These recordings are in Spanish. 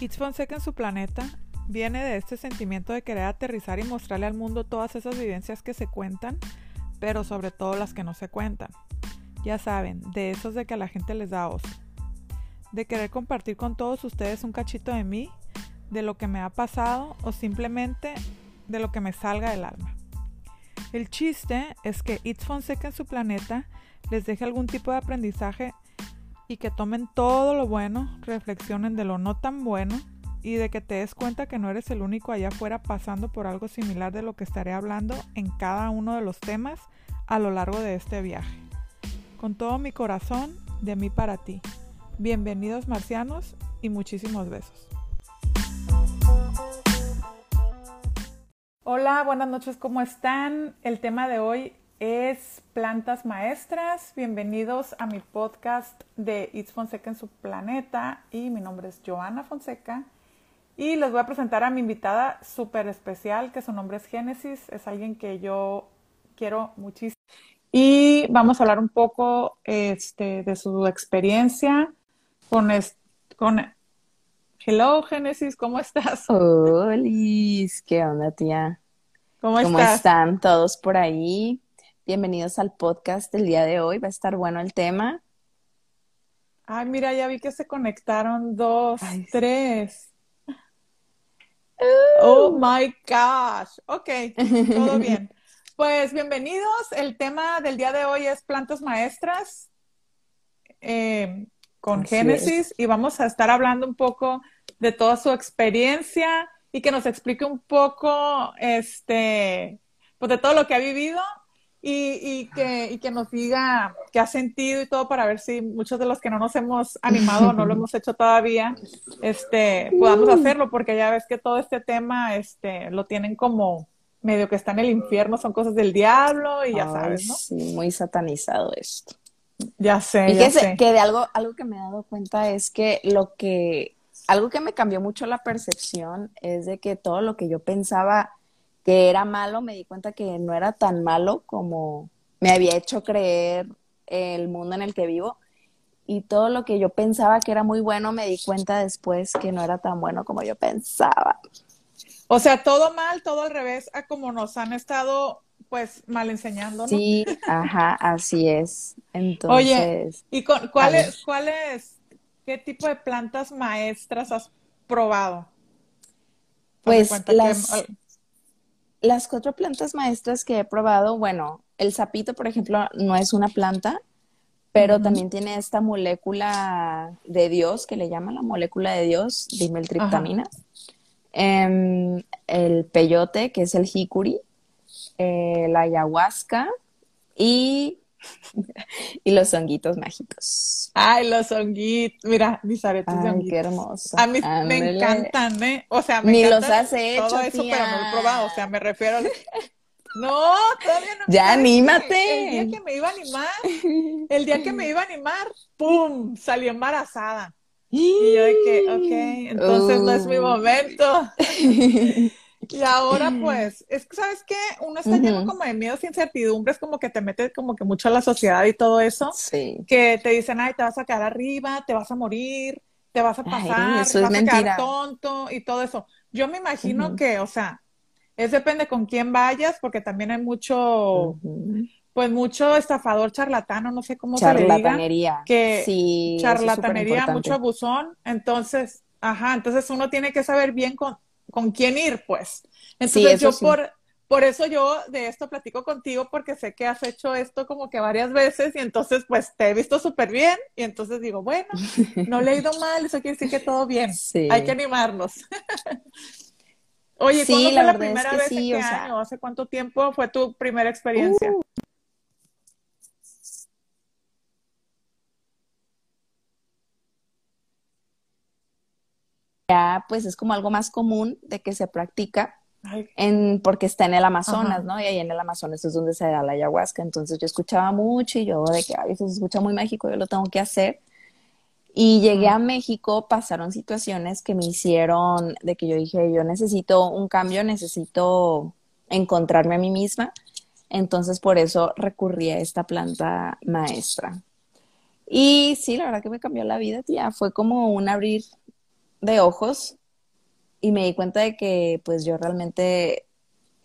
It's Fonseca en su planeta viene de este sentimiento de querer aterrizar y mostrarle al mundo todas esas vivencias que se cuentan, pero sobre todo las que no se cuentan. Ya saben, de esos de que a la gente les da oso. De querer compartir con todos ustedes un cachito de mí, de lo que me ha pasado o simplemente de lo que me salga del alma. El chiste es que It's Fonseca en su planeta les deje algún tipo de aprendizaje y que tomen todo lo bueno, reflexionen de lo no tan bueno y de que te des cuenta que no eres el único allá afuera pasando por algo similar de lo que estaré hablando en cada uno de los temas a lo largo de este viaje. Con todo mi corazón, de mí para ti. Bienvenidos marcianos y muchísimos besos. Hola, buenas noches, ¿cómo están? El tema de hoy es plantas maestras. Bienvenidos a mi podcast de It's Fonseca en su planeta y mi nombre es Joana Fonseca y les voy a presentar a mi invitada súper especial que su nombre es Génesis, es alguien que yo quiero muchísimo y vamos a hablar un poco este, de su experiencia con, con Hello Génesis, ¿cómo estás? Hola, ¿qué onda tía? ¿Cómo, ¿Cómo están todos por ahí? Bienvenidos al podcast del día de hoy. Va a estar bueno el tema. Ay, mira, ya vi que se conectaron dos, tres. Oh my gosh. Ok, todo bien. Pues bienvenidos. El tema del día de hoy es plantas maestras eh, con Génesis y vamos a estar hablando un poco de toda su experiencia y que nos explique un poco este pues de todo lo que ha vivido y, que, y que nos diga qué ha sentido y todo para ver si muchos de los que no nos hemos animado o no lo hemos hecho todavía, este, podamos hacerlo, porque ya ves que todo este tema, este, lo tienen como medio que está en el infierno, son cosas del diablo y ya sabes, ¿no? Sí, muy satanizado esto. Ya sé, ya que, sé. que de algo, algo que me he dado cuenta es que lo que, algo que me cambió mucho la percepción es de que todo lo que yo pensaba que era malo, me di cuenta que no era tan malo como me había hecho creer el mundo en el que vivo. Y todo lo que yo pensaba que era muy bueno, me di cuenta después que no era tan bueno como yo pensaba. O sea, todo mal, todo al revés, a como nos han estado pues mal enseñando, ¿no? Sí, ajá, así es. Entonces. Oye, ¿y cuáles, cuáles, qué tipo de plantas maestras has probado? Pues las, las cuatro plantas maestras que he probado, bueno, el sapito, por ejemplo, no es una planta, pero también tiene esta molécula de Dios, que le llaman la molécula de Dios, dimeltriptamina. Em, el peyote, que es el jicuri, eh, la ayahuasca y y los honguitos mágicos. Ay, los honguitos. Mira, mis aretes Ay, de honguitos. qué hermoso. A mí me encantan, ¿eh? O sea, me Ni encantan los has hecho, todo eso, tía. pero no lo he probado. O sea, me refiero a... No, todavía no. Ya, ¿sabes qué? anímate. El día que me iba a animar, el día que me iba a animar, ¡pum! Salió embarazada. Y yo de que, ok, entonces no es mi momento. Y ahora, pues, es que, ¿sabes qué? Uno está lleno como de miedos, incertidumbres, como que te mete como que mucho a la sociedad y todo eso, Sí. que te dicen, ay, te vas a quedar arriba, te vas a morir, te vas a Ay, pasar, eso te es vas a quedar tonto y todo eso. Yo me imagino que, o sea, es depende con quién vayas, porque también hay mucho, pues mucho estafador charlatano, no sé cómo se le diga, Charlatanería. que sí, charlatanería, mucho abusón. Entonces, ajá, entonces uno tiene que saber bien con, con quién ir, pues. Entonces yo sí. por, por eso yo de esto platico contigo, porque sé que has hecho esto como que varias veces y entonces pues te he visto súper bien y entonces digo, bueno, no le he ido mal, eso quiere decir que todo bien. Sí. Hay que animarnos. Oye, Sí, ¿cuándo la fue la es primera que vez? sí, ¿En o qué sea- año? ¿Hace cuánto tiempo fue tu primera experiencia? Uh, Ya, pues es como algo más común de que se practica en, porque está en el Amazonas, Ajá. ¿no? Y ahí en el Amazonas es donde se da la ayahuasca. Entonces yo escuchaba mucho y yo de que, ay, eso se escucha muy mágico, yo lo tengo que hacer. Y llegué a México, pasaron situaciones que me hicieron de que yo dije, yo necesito un cambio, necesito encontrarme a mí misma. Entonces por eso recurrí a esta planta maestra. Y sí, la verdad que me cambió la vida, tía. Fue como un abrir de ojos y me di cuenta de que pues yo realmente,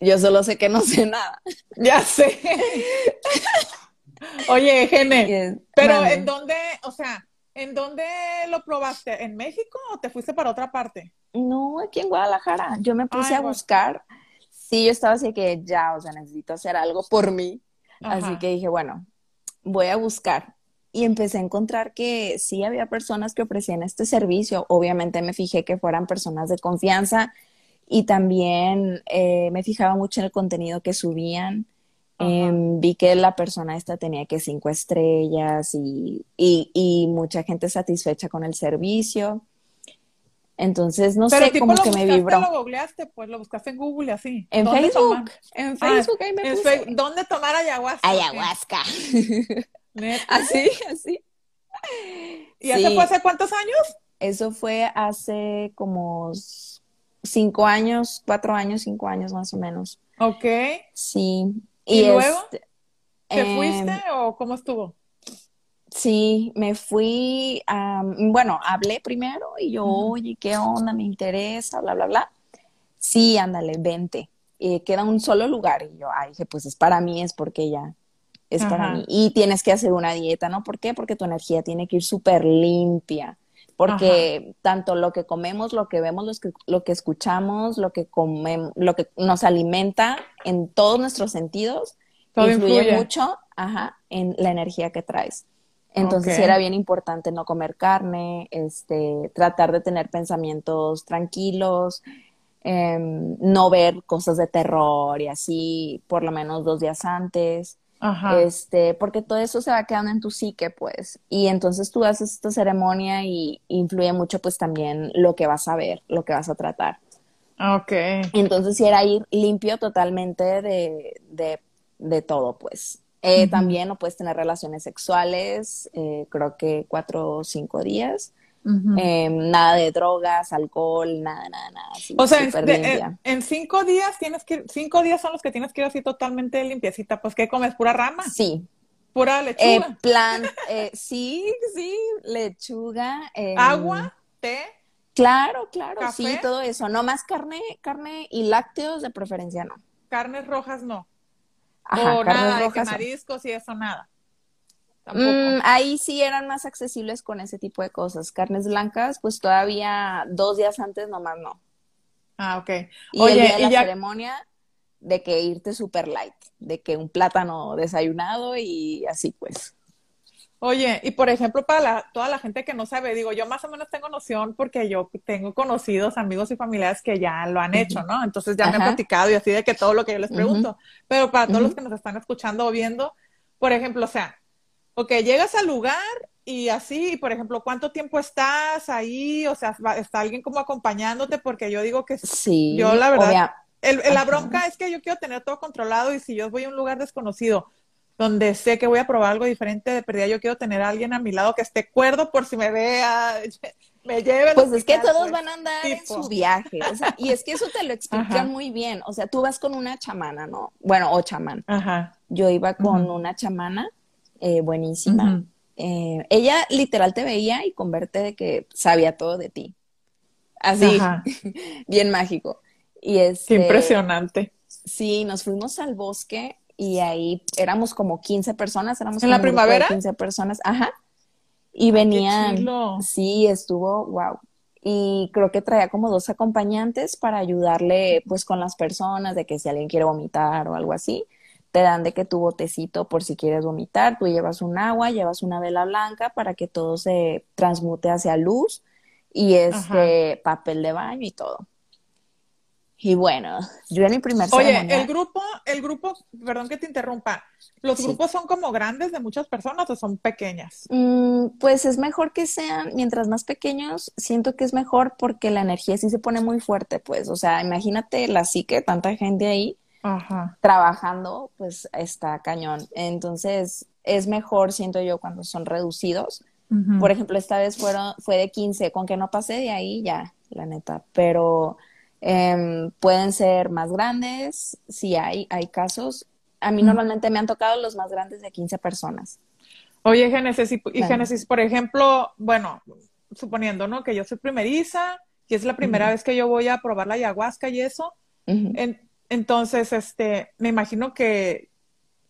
yo solo sé que no sé nada. Ya sé. Oye, Gene, pero ¿en dónde, o sea, en dónde lo probaste? ¿En México o te fuiste para otra parte? No, aquí en Guadalajara. Yo me puse a buscar. Sí, yo estaba así que ya, o sea, necesito hacer algo por mí. Así que dije, bueno, voy a buscar. Y empecé a encontrar que sí había personas que ofrecían este servicio. Obviamente me fijé que fueran personas de confianza y también eh, me fijaba mucho en el contenido que subían. Em, vi que la persona esta tenía que cinco estrellas y, y, mucha gente satisfecha con el servicio. Entonces, no sé, como que me vibró. lo googleaste? Pues lo buscaste en Google y así. En Facebook. En ah, Facebook, ahí me puse. ¿Dónde tomar ayahuasca? Ayahuasca. así, así. ¿Y eso fue hace cuántos años? Eso fue hace como cinco años, cuatro años, cinco años más o menos. Ok. Sí. ¿Y, luego? Este, ¿Te fuiste em, o cómo estuvo? Sí, me fui, bueno, hablé primero y yo, oye, ¿qué onda? Me interesa, bla, bla, bla. Sí, ándale, vente. queda un solo lugar. Y yo, ay, dije, pues es para mí, es porque ya es para mí. Y tienes que hacer una dieta, ¿no? ¿Por qué? Porque tu energía tiene que ir súper limpia. Porque tanto lo que comemos, lo que vemos, lo que, lo que escuchamos, lo que comemos, lo que nos alimenta en todos nuestros sentidos, influye, mucho ajá, en la energía que traes. Entonces era bien importante no comer carne, este, tratar de tener pensamientos tranquilos, em, no ver cosas de terror y así por lo menos dos días antes. Este, porque todo eso se va quedando en tu psique, pues. Y entonces tú haces esta ceremonia y influye mucho, pues, también lo que vas a ver, lo que vas a tratar. Ok. Entonces, si era ir limpio totalmente de, de, de todo, pues. Eh, también no puedes tener relaciones sexuales, eh, creo que cuatro o cinco días. Em, nada de drogas, alcohol, nada, nada, nada. o sea, en, cinco días tienes que, cinco días son los que tienes que ir así totalmente limpiecita. Pues, ¿qué comes? ¿Pura rama? Sí. ¿Pura lechuga? Eh, plan, sí, sí, lechuga. Em, ¿Agua? ¿Té? Claro, claro, sí, todo eso. No más carne, carne y lácteos de preferencia no. Carnes rojas no o nada, rojas, mariscos y eso nada. Mm, ahí sí eran más accesibles con ese tipo de cosas. Carnes blancas, pues todavía dos días antes nomás no. Ah, ok. Y Oye, la ceremonia de que irte super light, de que un plátano desayunado y así pues. Oye, y por ejemplo, para toda la gente que no sabe, digo, yo más o menos tengo noción porque yo tengo conocidos, amigos y familiares que ya lo han hecho, ¿no? Entonces ya me han platicado y así de que todo lo que yo les pregunto. Pero para todos los que nos están escuchando o viendo, por ejemplo, o sea, ok, llegas al lugar y así, por ejemplo, ¿cuánto tiempo estás ahí? O sea, ¿está alguien como acompañándote? Porque yo digo que sí, yo la verdad, la bronca es que yo quiero tener todo controlado y si yo voy a un lugar desconocido, donde sé que voy a probar algo diferente de perdida, yo quiero tener a alguien a mi lado que esté cuerdo por si me vea, me lleve. Pues es que todos pues, van a andar en su viaje, y es que eso te lo explican muy bien, o sea, tú vas con una chamana, ¿no? Bueno, o chamán. Ajá. Yo iba con una chamana eh, buenísima. Eh, ella literal te veía y converte de que sabía todo de ti. Así, bien mágico. Y es Qué impresionante. Sí, nos fuimos al bosque y ahí éramos como 15 personas, éramos ¿En la primavera? 15 personas, ajá. Y venían, sí, estuvo, wow. Y creo que traía como dos acompañantes para ayudarle pues con las personas, de que si alguien quiere vomitar o algo así, te dan de que tu botecito por si quieres vomitar, tú llevas un agua, llevas una vela blanca para que todo se transmute hacia luz y este papel de baño y todo. Y bueno, yo en mi primer Oye, el grupo, el grupo, perdón que te interrumpa, ¿los grupos son como grandes de muchas personas o son pequeñas? Mm, pues es mejor que sean, mientras más pequeños, siento que es mejor porque la energía sí se pone muy fuerte, pues, o sea, imagínate la psique, tanta gente ahí trabajando, pues está cañón. Entonces, es mejor, siento yo, cuando son reducidos. Por ejemplo, esta vez fueron, fue de 15, con que no pasé de ahí, ya, la neta, pero Em, pueden ser más grandes, si hay, hay casos. A mí normalmente me han tocado los más grandes de 15 personas. Oye, Génesis, y, Génesis, por ejemplo, bueno, suponiendo, ¿no? Que yo soy primeriza y es la primera vez que yo voy a probar la ayahuasca y eso. Entonces, este, me imagino que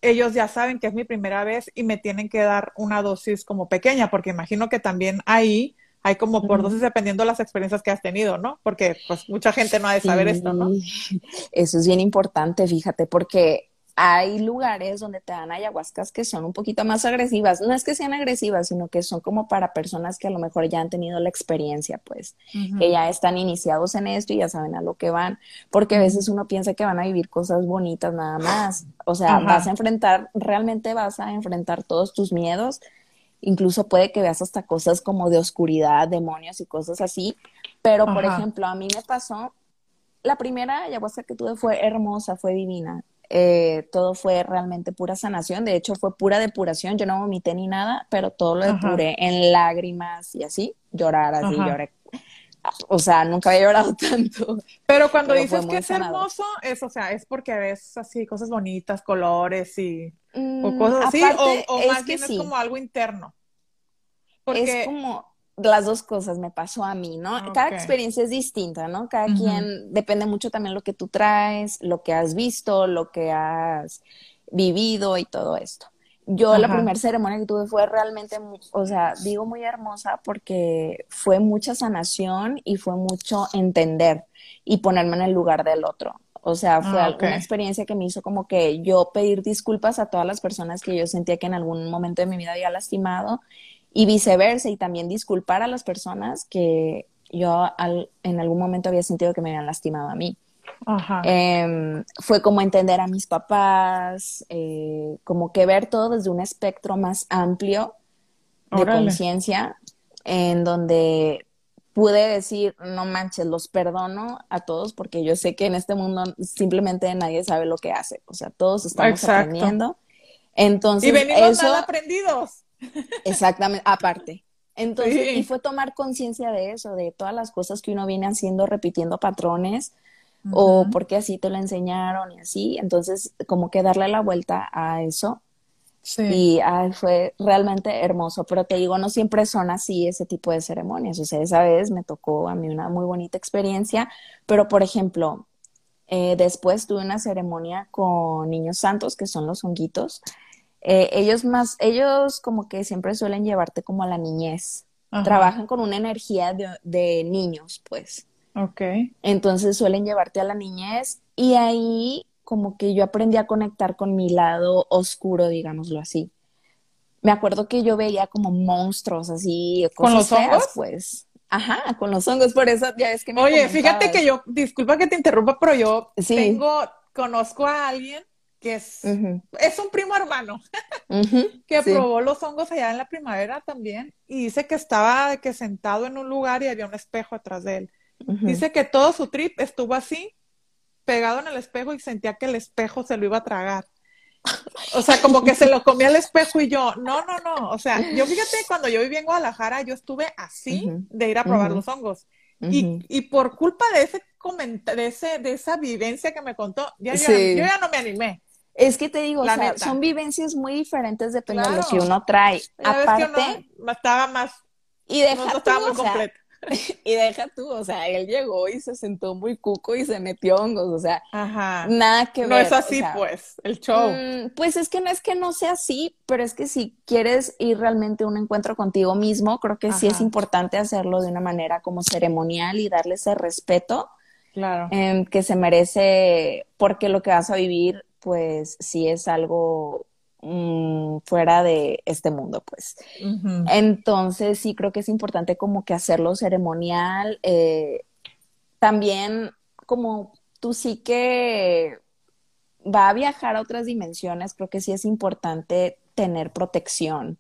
ellos ya saben que es mi primera vez y me tienen que dar una dosis como pequeña, porque imagino que también ahí hay como por dosis dependiendo de las experiencias que has tenido, ¿no? Porque pues mucha gente no ha de saber esto, ¿no? Eso es bien importante, fíjate, porque hay lugares donde te dan ayahuascas que son un poquito más agresivas. No es que sean agresivas, sino que son como para personas que a lo mejor ya han tenido la experiencia, pues, que ya están iniciados en esto y ya saben a lo que van. Porque a veces uno piensa que van a vivir cosas bonitas nada más. O sea, vas a enfrentar, realmente vas a enfrentar todos tus miedos. Incluso puede que veas hasta cosas como de oscuridad, demonios y cosas así. Pero, por ejemplo, a mí me pasó, la primera ayahuasca que tuve fue hermosa, fue divina eh, todo fue realmente pura sanación, de hecho fue pura depuración, yo no vomité ni nada, pero todo lo depuré en lágrimas y así, llorar así, lloré. O sea, nunca había llorado tanto. Pero cuando dices que es hermoso, es, o sea, es porque ves así cosas bonitas, colores y o mm, cosas así, o, más bien es como algo interno. Porque... Es como, las dos cosas me pasó a mí, ¿no? Cada experiencia es distinta, ¿no? Cada quien depende mucho también lo que tú traes, lo que has visto, lo que has vivido y todo esto. Yo la primera ceremonia que tuve fue realmente, o sea, digo muy hermosa porque fue mucha sanación y fue mucho entender y ponerme en el lugar del otro. O sea, fue ah, una experiencia que me hizo como que yo pedir disculpas a todas las personas que yo sentía que en algún momento de mi vida había lastimado y viceversa, y también disculpar a las personas que yo en algún momento había sentido que me habían lastimado a mí. Em, fue como entender a mis papás, eh, como que ver todo desde un espectro más amplio de conciencia, en donde pude decir, no manches, los perdono a todos porque yo sé que en este mundo simplemente nadie sabe lo que hace, o sea, todos estamos aprendiendo. Entonces, y venimos mal aprendidos. Exactamente, aparte. Entonces, y fue tomar conciencia de eso, de todas las cosas que uno viene haciendo, repitiendo patrones, o porque así te lo enseñaron y así. Entonces, como que darle la vuelta a eso. Y fue realmente hermoso, pero te digo, no siempre son así ese tipo de ceremonias. O sea, esa vez me tocó a mí una muy bonita experiencia, pero por ejemplo, eh, después tuve una ceremonia con niños santos, que son los honguitos, eh, ellos más, ellos como que siempre suelen llevarte como a la niñez. Trabajan con una energía de, niños, pues. Ok. Entonces suelen llevarte a la niñez y ahí como que yo aprendí a conectar con mi lado oscuro, digámoslo así. Me acuerdo que yo veía como monstruos así, cosas ¿Con los hongos? pues. Ajá, con los hongos, por eso ya es que me Oye, fíjate que yo, disculpa que te interrumpa, pero yo tengo, conozco a alguien que es, es un primo hermano, que probó los hongos allá en la primavera también y dice que estaba que sentado en un lugar y había un espejo atrás de él. Dice que todo su trip estuvo así, pegado en el espejo y sentía que el espejo se lo iba a tragar. O sea, como que se lo comía el espejo y yo, no, no, no. O sea, yo fíjate, cuando yo viví en Guadalajara, yo estuve así de ir a probar los hongos. Y, y, por culpa de ese de, ese, de esa vivencia que me contó, ya, yo, ya no me animé. Es que te digo, o sea, son vivencias muy diferentes dependiendo de lo que uno trae. Aparte, estaba más. Y deja tú, estaba muy completo. y deja tú, o sea, él llegó y se sentó muy cuco y se metió hongos, o sea, nada que ver. No es así, pues, el show. Mm, pues es que no es que no sea así, pero es que si quieres ir realmente a un encuentro contigo mismo, creo que sí es importante hacerlo de una manera como ceremonial y darle ese respeto. Claro. Em, que se merece, porque lo que vas a vivir pues sí es algo mm, fuera de este mundo, pues. Entonces sí creo que es importante como que hacerlo ceremonial. Eh, también como tú sí que va a viajar a otras dimensiones, creo que sí es importante tener protección.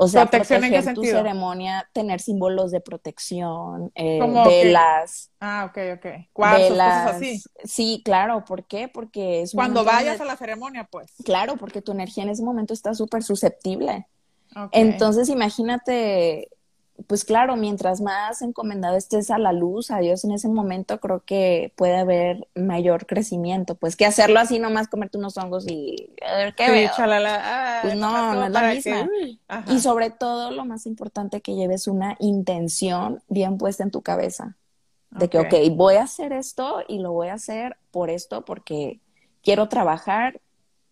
O sea, ¿Protección proteger tu ceremonia, tener símbolos de protección, eh, velas. Ah, ok, ok. Cuarzos, cosas así. Sí, claro. ¿Por qué? Porque es Cuando vayas a la ceremonia, pues. Claro, porque tu energía en ese momento está súper susceptible. Entonces, imagínate pues claro, mientras más encomendado estés a la luz, a Dios en ese momento, creo que puede haber mayor crecimiento. Pues que hacerlo así nomás, comerte unos hongos y a ver qué veo. pues no, no es la misma. y sobre todo, lo más importante, que lleves una intención bien puesta en tu cabeza. De que, ok, voy a hacer esto y lo voy a hacer por esto, porque quiero trabajar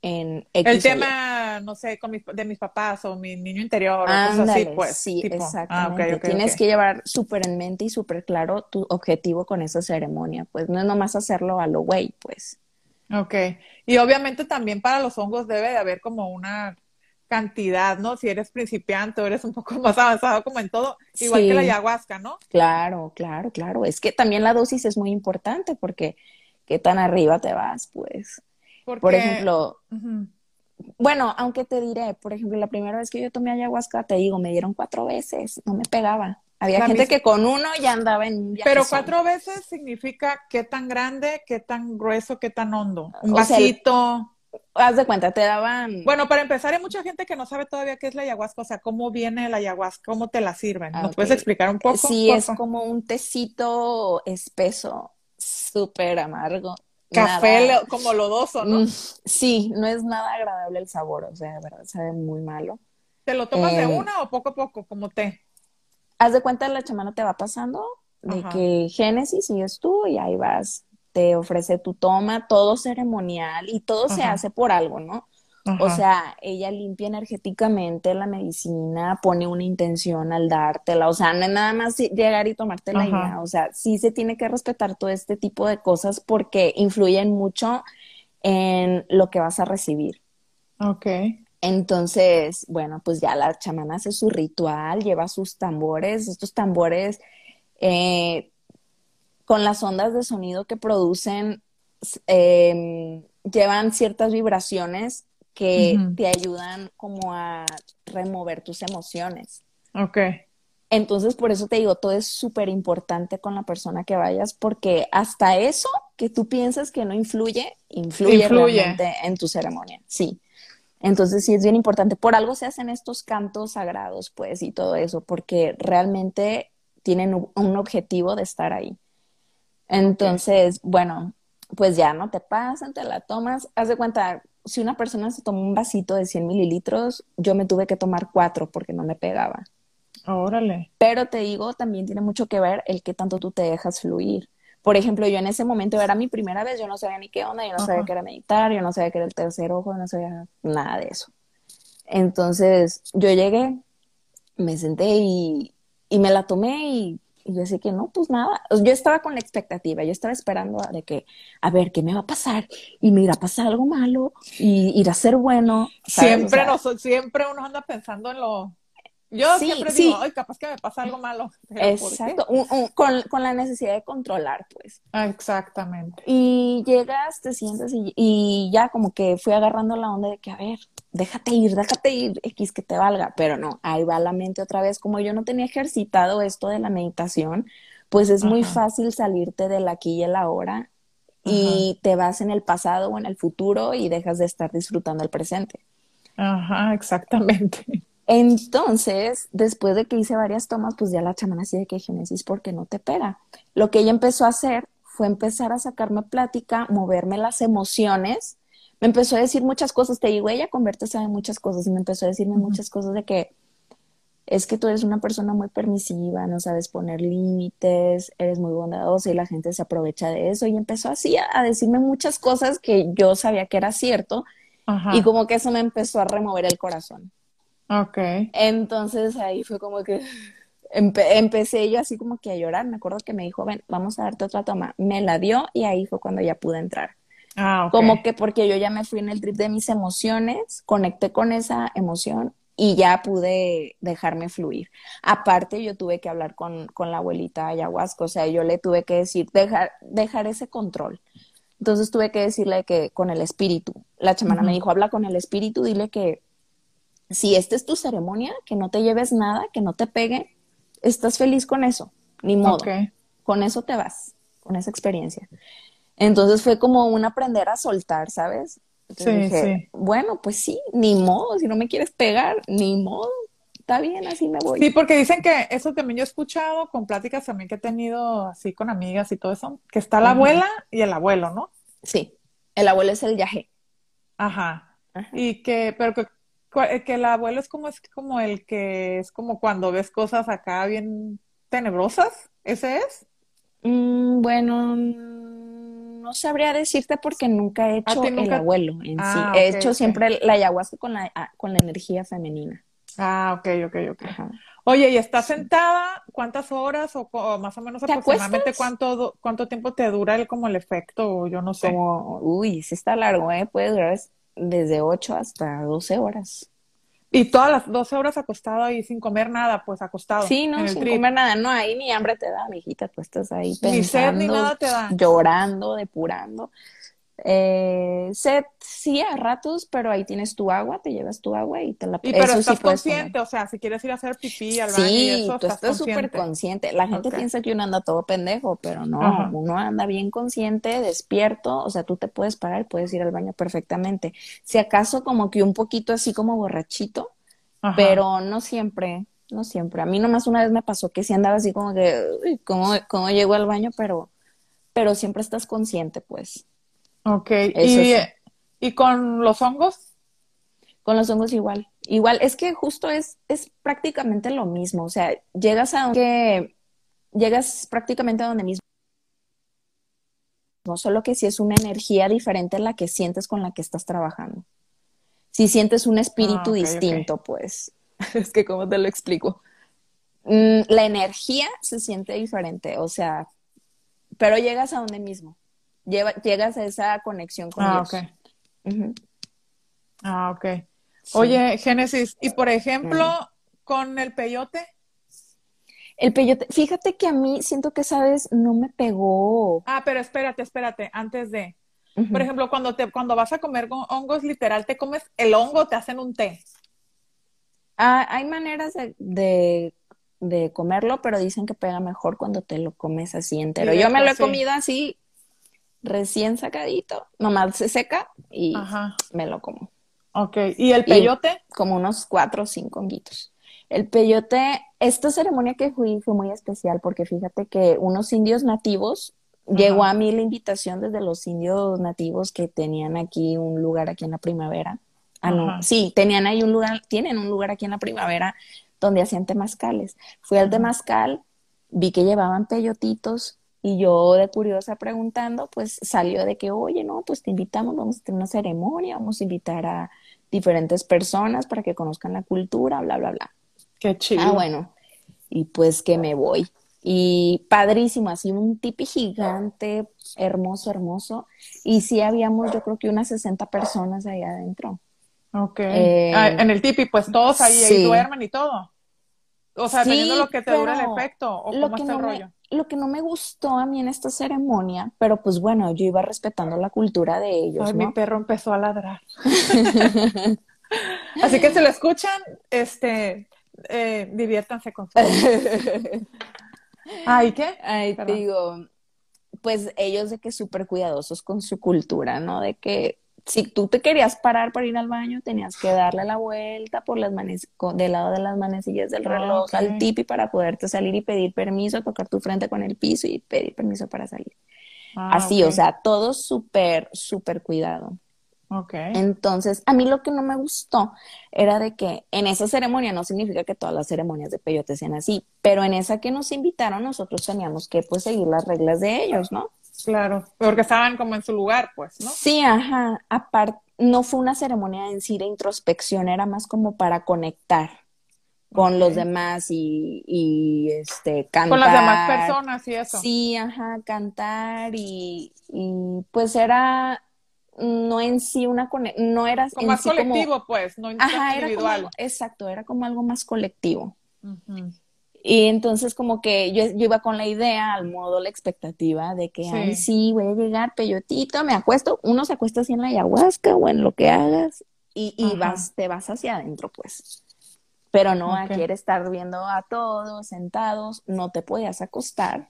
el tema, no sé, con de mis papás o mi niño interior o cosas así, pues. Sí, ah, exactamente. Tienes que llevar súper en mente y súper claro tu objetivo con esa ceremonia, pues no es nomás hacerlo a lo güey, pues. Ok. Y obviamente también para los hongos debe de haber como una cantidad, ¿no? Si eres principiante o eres un poco más avanzado como en todo, igual que la ayahuasca, ¿no? Claro, claro, claro. Es que también la dosis es muy importante porque qué tan arriba te vas, pues. Por ejemplo, bueno, aunque te diré, por ejemplo, la primera vez que yo tomé ayahuasca, te digo, me dieron cuatro veces, no me pegaba. Había gente que con uno ya andaba en un Pero cuatro veces significa qué tan grande, qué tan grueso, qué tan hondo. Un vasito. haz de cuenta, te daban. Bueno, para empezar, hay mucha gente que no sabe todavía qué es la ayahuasca, o sea, cómo viene la ayahuasca, cómo te la sirven. ¿Nos puedes explicar un poco? Sí, es como un tecito espeso, súper amargo café como lodoso, ¿no? Mm, sí, no es nada agradable el sabor, o sea, de verdad, sabe muy malo. ¿Te lo tomas de eh, una o poco a poco, como té? Haz de cuenta, la chamana te va pasando de que Génesis sigues tú y ahí vas, te ofrece tu toma, todo ceremonial y todo se hace por algo, ¿no? O sea, ella limpia energéticamente la medicina, pone una intención al dártela, o sea, no es nada más llegar y tomártela la idea, o sea, sí se tiene que respetar todo este tipo de cosas porque influyen mucho en lo que vas a recibir. Ok. Entonces, bueno, pues ya la chamana hace su ritual, lleva sus tambores, estos tambores eh, con las ondas de sonido que producen, em, llevan ciertas vibraciones que te ayudan como a remover tus emociones. Ok. Entonces, por eso te digo, todo es súper importante con la persona que vayas, porque hasta eso que tú piensas que no influye, influye, realmente en tu ceremonia. Sí. Entonces, sí es bien importante. Por algo se hacen estos cantos sagrados, pues, y todo eso, porque realmente tienen un objetivo de estar ahí. Entonces, bueno, pues ya no te pasan, te la tomas. Haz de cuenta, si una persona se tomó un vasito de 100 mililitros, yo me tuve que tomar cuatro porque no me pegaba. Órale. Pero te digo, también tiene mucho que ver el que tanto tú te dejas fluir. Por ejemplo, yo en ese momento era mi primera vez, yo no sabía ni qué onda, yo no sabía qué era meditar, yo no sabía qué era el tercer ojo, no sabía nada de eso. Entonces, yo llegué, me senté y, y me la tomé y y yo decía que no, pues nada. Yo estaba con la expectativa, yo estaba esperando de que, a ver, ¿qué me va a pasar? Y me irá a pasar algo malo, y irá a ser bueno. Siempre, siempre uno anda pensando en lo, yo siempre digo, ay, capaz que me pasa algo malo. Exacto, con, con, la necesidad de controlar, pues. Ah, exactamente. Y llegas, te sientas y, y, ya como que fui agarrando la onda de que, a ver, déjate ir, déjate ir, X que te valga. Pero no, ahí va la mente otra vez. Como yo no tenía ejercitado esto de la meditación, pues es muy fácil salirte del aquí y el ahora y te vas en el pasado o en el futuro y dejas de estar disfrutando el presente. Ajá, exactamente. Entonces, después de que hice varias tomas, pues ya la chamana así de que Génesis, porque no te pega? Lo que ella empezó a hacer fue empezar a sacarme plática, moverme las emociones. Me empezó a decir muchas cosas. Te digo, ella convierte en muchas cosas y me empezó a decirme muchas cosas de que es que tú eres una persona muy permisiva, no sabes poner límites, eres muy bondadosa y la gente se aprovecha de eso. Y empezó así a, decirme muchas cosas que yo sabía que era cierto y como que eso me empezó a remover el corazón. Ok. Entonces ahí fue como que empecé yo así como que a llorar. Me acuerdo que me dijo, ven, vamos a darte otra toma. Me la dio y ahí fue cuando ya pude entrar. Ah, Como que porque yo ya me fui en el trip de mis emociones, conecté con esa emoción y ya pude dejarme fluir. Aparte, yo tuve que hablar con, con la abuelita ayahuasca, o sea, yo le tuve que decir, dejar, dejar ese control. Entonces tuve que decirle que con el espíritu, la chamana me dijo, habla con el espíritu, dile que si esta es tu ceremonia, que no te lleves nada, que no te pegue, estás feliz con eso, ni modo. Con eso te vas, con esa experiencia. Entonces fue como un aprender a soltar, ¿sabes? sí, sí. Bueno, pues sí, ni modo, si no me quieres pegar, ni modo. está bien, así me voy. Sí, porque dicen que eso también yo he escuchado con pláticas también que he tenido así con amigas y todo eso, que está la abuela y el abuelo, ¿no? Sí, el abuelo es el yaje. Ajá. Y que, pero que, que el abuelo es como, es como el que es como cuando ves cosas acá bien tenebrosas, ¿ese es? Mm, bueno, no sabría decirte porque nunca he hecho el abuelo en sí. Ah, he hecho siempre la ayahuasca con la, ah, con la energía femenina. Ah, ok, ok, ok. Oye, ¿y estás sentada cuántas horas o, más o menos aproximadamente cuánto, cuánto tiempo te dura el como el efecto? Yo no sé. uy, sí está largo, ¿eh? Puede durar desde 8 hasta 12 horas. Y todas las 12 horas acostado ahí sin comer nada, pues acostado. Sí, no, sin comer nada. No, ahí ni hambre te da, mijita. Tú estás ahí pensando, ni sed ni nada te da. llorando, depurando. Eh, sed sí a ratos, pero ahí tienes tu agua, te llevas tu agua y te la y pero estás consciente, o sea, si quieres ir a hacer pipí al baño y eso, tú estás súper consciente. La gente piensa que uno anda todo pendejo, pero no, uno anda bien consciente, despierto, o sea, tú te puedes parar, puedes ir al baño perfectamente. Si acaso como que un poquito así como borrachito, pero no siempre, no siempre. A mí nomás una vez me pasó que sí andaba así como que, uy, ¿cómo, cómo llego al baño? Pero, pero siempre estás consciente, pues. Ok, ¿Y, ¿y con los hongos? Con los hongos igual. Igual, es que justo es, es prácticamente lo mismo. O sea, llegas a donde, llegas prácticamente a donde mismo. No solo que si es una energía diferente la que sientes con la que estás trabajando. Si sientes un espíritu ah, distinto, pues. es que, ¿cómo te lo explico? Mm, la energía se siente diferente, o sea, pero llegas a donde mismo llegas a esa conexión con ah, Dios. Ah, ok. Oye, Génesis, y por ejemplo, con el peyote. El peyote, fíjate que a mí siento que, sabes, no me pegó. Ah, pero espérate, espérate, antes de. Por ejemplo, cuando te, cuando vas a comer hongos, literal, te comes el hongo, te hacen un té. Ah, hay maneras de, de, comerlo, pero dicen que pega mejor cuando te lo comes así entero. Yo me lo he comido así recién sacadito, nomás se seca y me lo como. Ok, ¿y el peyote? como unos cuatro o cinco honguitos. El peyote, esta ceremonia que fui fue muy especial porque fíjate que unos indios nativos, llegó a mí la invitación desde los indios nativos que tenían aquí un lugar aquí en la primavera. Ah, no, sí, tenían ahí un lugar, tienen un lugar aquí en la primavera donde hacían temazcales. Fui al temazcal, vi que llevaban peyotitos y yo de curiosa preguntando, pues salió de que, oye, no, pues te invitamos, vamos a tener una ceremonia, vamos a invitar a diferentes personas para que conozcan la cultura, bla, bla, bla. Qué chido. Ah, bueno, y pues que me voy. Y padrísimo, así un tipi gigante, hermoso, hermoso. Y sí habíamos, yo creo que unas 60 personas ahí adentro. Ok. Eh, ah, en el tipi, pues todos ahí, ahí, duermen y todo. O sea, teniendo lo que te dura el efecto, o cómo está el rollo lo que no me gustó a mí en esta ceremonia, pero pues bueno, yo iba respetando la cultura de ellos. Ay, mi perro empezó a ladrar. Así que si lo escuchan, este, eh, diviértanse con su. Ay, ¿qué? Ay, te digo, pues ellos de que súper cuidadosos con su cultura, ¿no? De que si tú te querías parar para ir al baño, tenías que darle la vuelta por las manes del lado de las manecillas del reloj al tipi para poderte salir y pedir permiso, tocar tu frente con el piso y pedir permiso para salir. Ah, Así, o sea, todo súper, súper cuidado. Okay. Entonces, a mí lo que no me gustó era de que en esa ceremonia, no significa que todas las ceremonias de peyote sean así, pero en esa que nos invitaron, nosotros teníamos que pues seguir las reglas de ellos, ¿no? Claro, porque estaban como en su lugar, pues, ¿no? Sí, ajá. Aparte, no fue una ceremonia en sí de introspección, era más como para conectar con los demás y, y, este cantar. Con las demás personas y eso. Sí, ajá, cantar y, y pues era no en sí una no era como más colectivo pues no ajá, individual era exacto era como algo más colectivo y entonces como que yo, iba con la idea, al modo, la expectativa de que, sí. ay, sí, voy a llegar, peyotito, me acuesto, uno se acuesta así en la ayahuasca o en lo que hagas y, y vas, te vas hacia adentro, pues. Pero no, okay. estar viendo a todos sentados, no te podías acostar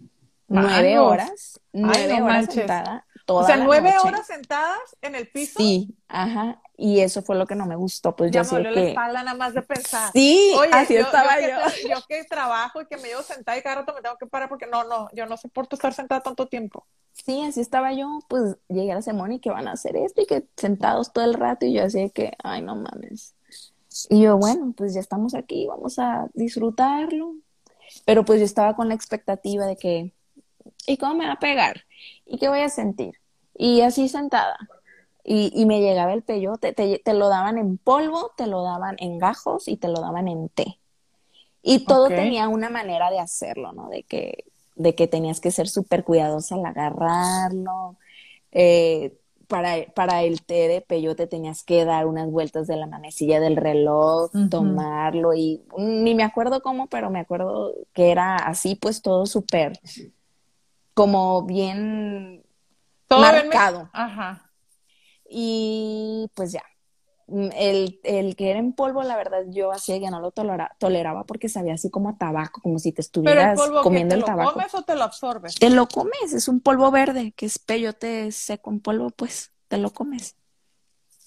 nueve horas, nueve horas sentada. Toda O sea, la nueve noche. horas sentadas en el piso. Sí, ajá. Y eso fue lo que no me gustó, pues Ya yo me dolió la que... espalda nada más de pensar. Sí, Oye, así yo, estaba yo. yo. Que, yo que trabajo y que me llevo sentada y cada rato me tengo que parar porque no, no, yo no soporto estar sentada tanto tiempo. Sí, así estaba yo, pues llegué a la semana y que van a hacer esto y que sentados todo el rato y yo así de que, ay, no mames. Y yo, bueno, pues ya estamos aquí, vamos a disfrutarlo. Pero pues yo estaba con la expectativa de que, ¿y cómo me va a pegar? ¿Y qué voy a sentir? Y así sentada. Y, y me llegaba el peyote, te, te lo daban en polvo, te lo daban en gajos y te lo daban en té. Y todo tenía una manera de hacerlo, ¿no? De que, de que tenías que ser súper cuidadosa al agarrarlo. Eh, para, para el té de peyote tenías que dar unas vueltas de la manecilla del reloj, tomarlo y ni me acuerdo cómo, pero me acuerdo que era así, pues todo súper como bien Todo bien- marcado. Ajá. Y pues ya. Mm, El, el que era en polvo, la verdad, yo así que no lo tolera- toleraba porque sabía así como a tabaco, como si te Pero el estuvieras polvo, ¿qué, comiendo ¿te el lo tabaco. comes o te lo absorbes? Te lo comes, es un polvo verde, que es peyote seco en polvo, pues te lo comes.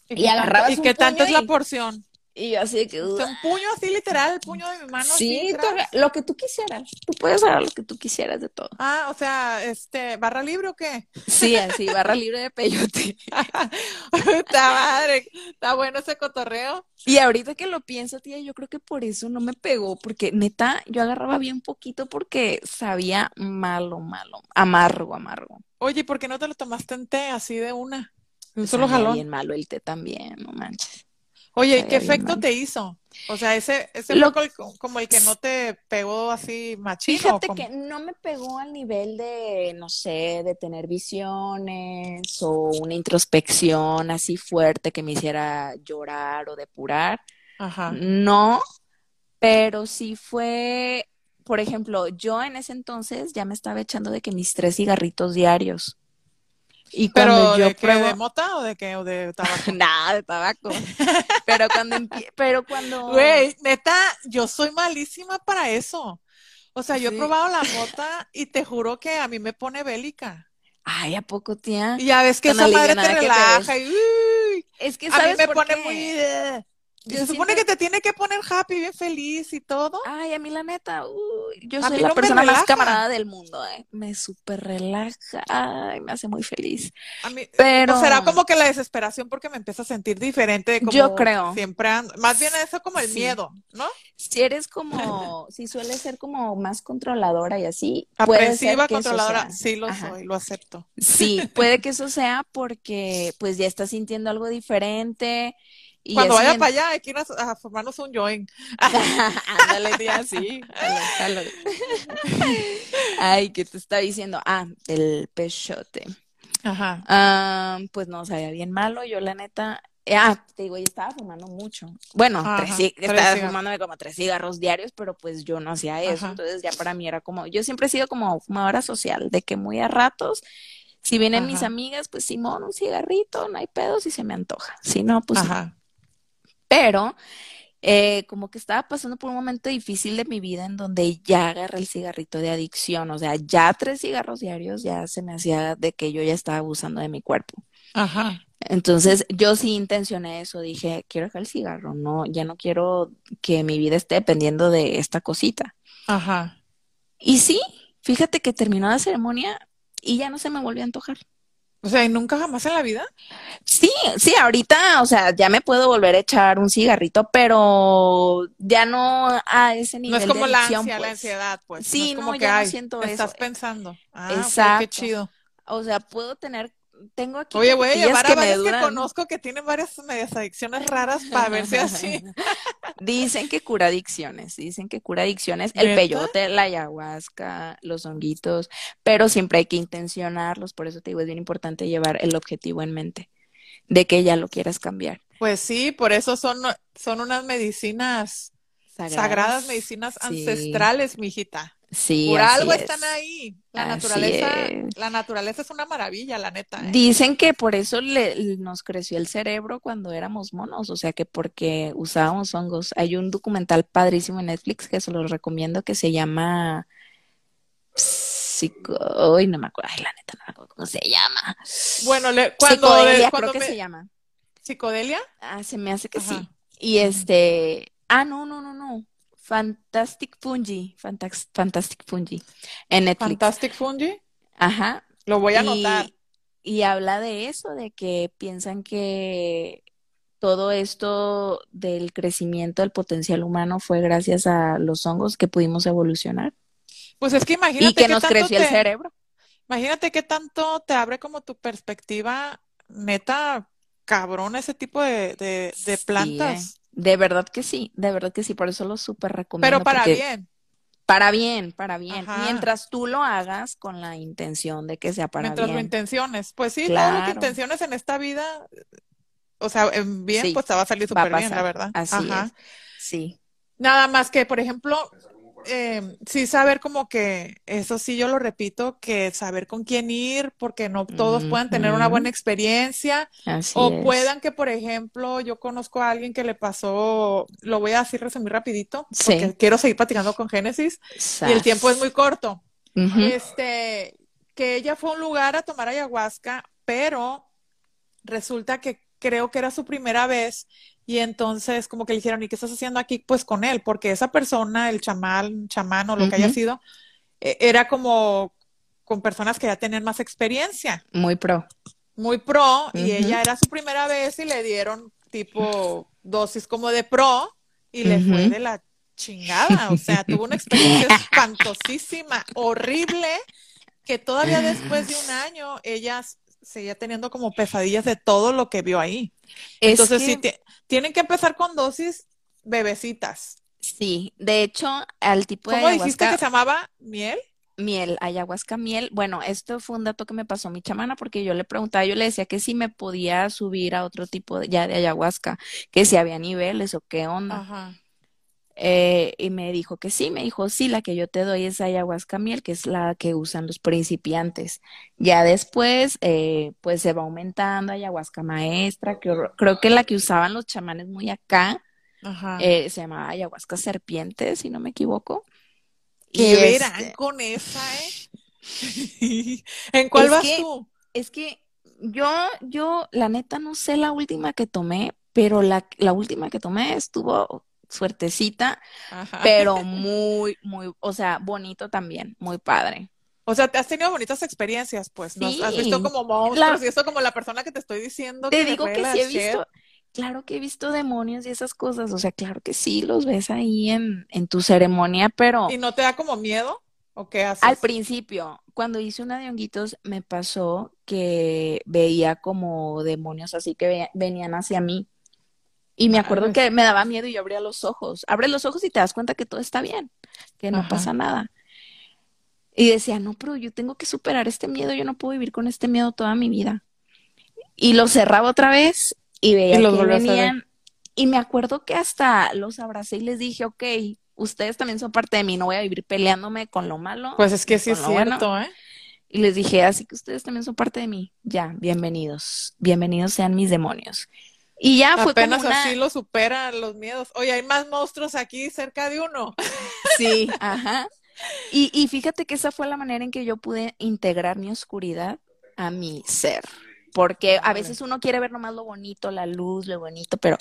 Y agarrabas ¿Y un qué tanto es la y- porción? Y yo así de que, sea, un puño así literal, el puño de mi mano. sí, tú lo que tú quisieras, tú puedes hacer lo que tú quisieras de todo. Ah, o sea, este, ¿barra libre o qué? Sí, así, barra libre de peyote. Está madre, está bueno ese cotorreo. Y ahorita que lo pienso, tía, yo creo que por eso no me pegó, porque neta, yo agarraba bien poquito porque sabía malo, malo, amargo, amargo. Oye, ¿y ¿por qué no te lo tomaste en té así de una? Un solo jalón. bien malo el té también, no manches. Oye, ¿y qué efecto mal. te hizo? O sea, ese, ese Lo- fue como el que no te pegó así machino. Fíjate ¿o que no me pegó al nivel de, no sé, de tener visiones o una introspección así fuerte que me hiciera llorar o depurar. Ajá. No, pero sí fue, por ejemplo, yo en ese entonces ya me estaba echando de que mis tres cigarritos diarios. Y ¿Pero cuando yo de qué? pruebo, ¿De mota o de qué? ¿O de tabaco? nada de tabaco. Pero cuando empie- pero cuando Güey, neta, yo soy malísima para eso. O sea, yo he probado la mota y te juro que a mí me pone bélica. ay, ¿a poco, tía? Y ya ves que Tan esa madre te que te relaja y uy, Es que a mí me por pone qué? muy... Se supone que te tiene que poner happy, bien feliz y todo. Ay, a mí la neta, uy, yo soy la no persona más camarada del mundo, ¿eh? Me súper relaja, ay, me hace muy feliz. A mí, Pero- será como que la desesperación porque me empiezo a sentir diferente de como Yo creo. siempre ando. Más bien eso como el Sí. miedo, ¿no? Si eres como, si sueles ser como más controladora y así, Aprensiva, controladora, sí lo Ajá. soy, lo acepto. Sí, puede que eso sea porque pues ya estás sintiendo algo diferente y Cuando ya vaya para allá hay que ir a, a formarnos un join. Ándale, tía, sí. Ay, ¿qué te está diciendo? Ah, el pechote. Ajá. Ah, pues no, sabía bien malo. Yo, la neta. eh, Ah, te digo, yo estaba fumando mucho. Bueno, Ajá, tres, estaba fumándome como tres cigarros diarios, pero pues yo no hacía eso. Ajá. Entonces ya para mí era como, yo siempre he sido como fumadora social, de que muy a ratos, si vienen mis amigas, pues Simón, un cigarrito, no hay pedo si se me antoja. Si no, pues. Ajá. Pero eh, como que estaba pasando por un momento difícil de mi vida en donde ya agarré el cigarrito de adicción. O sea, ya tres cigarros diarios ya se me hacía de que yo ya estaba abusando de mi cuerpo. Ajá. Entonces yo sí intencioné eso, dije, quiero dejar el cigarro, no, ya no quiero que mi vida esté dependiendo de esta cosita. Ajá. Y sí, fíjate que terminó la ceremonia y ya no se me volvió a antojar. O sea, ¿y nunca jamás en la vida? Sí, sí, ahorita, o sea, ya me puedo volver a echar un cigarrito, pero ya no a ese No nivel es como de la adicción, ansia, la pues. ansiedad, pues. Sí, es como no, que, ya no ay, siento estás eso. pensando. Ah, ok, qué Exacto. chido. O sea, puedo tener, tengo aquí Oye, voy a llevar a varias que conozco que tienen varias medias adicciones raras para ver si así. Dicen que cura adicciones, dicen que cura adicciones, el peyote, la ayahuasca, los honguitos, pero siempre hay que intencionarlos, por eso te digo, es bien importante llevar el objetivo en mente, de que ya lo quieras cambiar. Pues sí, por eso son, son unas medicinas sagradas, medicinas Sí. ancestrales, mijita. Sí, Por así algo es. están ahí. La Así naturaleza, es. la naturaleza es una maravilla, la neta. ¿eh? Dicen que por eso le, nos creció el cerebro cuando éramos monos, o sea que porque usábamos hongos. Hay un documental padrísimo en Netflix que se los recomiendo que se llama psico, hoy no me acuerdo, ay, la neta no me acuerdo cómo se llama. Bueno, le, cuando, psicodelia, creo que se llama. ¿Psicodelia? Ah, se me hace que sí. Y este, ah, no, no, no, no. Fantastic Fungi, Fantastic Fungi, en Netflix. Fantastic Fungi. Ajá. Lo voy a anotar. Y habla de eso, de que piensan que todo esto del crecimiento del potencial humano fue gracias a los hongos que pudimos evolucionar. Pues es que imagínate. Y que nos creció el cerebro. Imagínate qué tanto te abre como tu perspectiva, neta, cabrón, ese tipo de, de, plantas. Eh. De verdad que sí, de verdad que sí, por eso lo súper recomiendo. Pero para bien. Para bien, para bien. Mientras tú lo hagas con la intención de que sea para bien. Mientras lo intenciones. Pues sí, claro. que intenciones en esta vida, o sea, en bien, pues te va a salir súper bien, la verdad. Así es. Sí. Nada más que, por ejemplo, eh, sí saber como que, eso sí yo lo repito, que saber con quién ir, porque no todos puedan tener una buena experiencia, o puedan que, por ejemplo, yo conozco a alguien que le pasó, lo voy a decir resumir rapidito, porque quiero seguir platicando con Génesis, y el tiempo es muy corto. Este, que ella fue a un lugar a tomar ayahuasca, pero resulta que creo que era su primera vez y entonces como que le dijeron, ¿y qué estás haciendo aquí? Pues con él, porque esa persona, el chamán, chamán o lo que haya sido, e, era como con personas que ya tenían más experiencia. Muy pro. Muy pro, y ella era su primera vez y le dieron tipo dosis como de pro y le fue de la chingada, o sea, tuvo una experiencia espantosísima, horrible, que todavía después de un año ella seguía teniendo como pesadillas de todo lo que vio ahí. Entonces, sí, tienen que empezar con dosis bebecitas. Sí, de hecho, al tipo de ¿Cómo dijiste que se llamaba miel? Miel, ayahuasca miel. Bueno, esto fue un dato que me pasó mi chamana porque yo le preguntaba, yo le decía que si me podía subir a otro tipo de, ya de ayahuasca, que si había niveles o qué onda. Ajá. Eh, y me dijo que sí, me dijo, sí, la que yo te doy es ayahuasca miel, que es la que usan los principiantes. Ya después, eh, pues se va aumentando ayahuasca maestra, que creo que la que usaban los chamanes muy acá, eh, se llamaba ayahuasca serpiente, si no me equivoco. ¿Qué verán este con esa, eh? ¿En cuál vas tú? Es que yo, yo, la neta, no sé la última que tomé, pero la, la última que tomé estuvo suertecita, pero muy, muy, o sea, bonito también, muy padre. O sea, te has tenido bonitas experiencias, pues. Sí. Has visto como monstruos y eso como la persona que te estoy diciendo. Te digo que sí he visto, claro que he visto demonios y esas cosas. O sea, claro que sí, los ves ahí en, en tu ceremonia, pero. ¿Y no te da como miedo? ¿O qué haces? Al principio, cuando hice una de honguitos, me pasó que veía como demonios así que venían hacia mí. Y me acuerdo que me daba miedo y yo abría los ojos. Abre los ojos y te das cuenta que todo está bien, que no pasa nada. Y decía, no, pero yo tengo que superar este miedo, yo no puedo vivir con este miedo toda mi vida. Y lo cerraba otra vez y veía que venían. Y me acuerdo que hasta los abracé y les dije, ok, ustedes también son parte de mí, no voy a vivir peleándome con lo malo. Pues es que sí es cierto, ¿eh? Y les dije, así que ustedes también son parte de mí. Ya, bienvenidos. Bienvenidos sean mis demonios. Y ya fue Apenas así lo superan los miedos. Oye, hay más monstruos aquí cerca de uno. Sí, ajá. Y, y fíjate que esa fue la manera en que yo pude integrar mi oscuridad a mi ser. Porque a veces uno quiere ver nomás lo bonito, la luz, lo bonito, pero,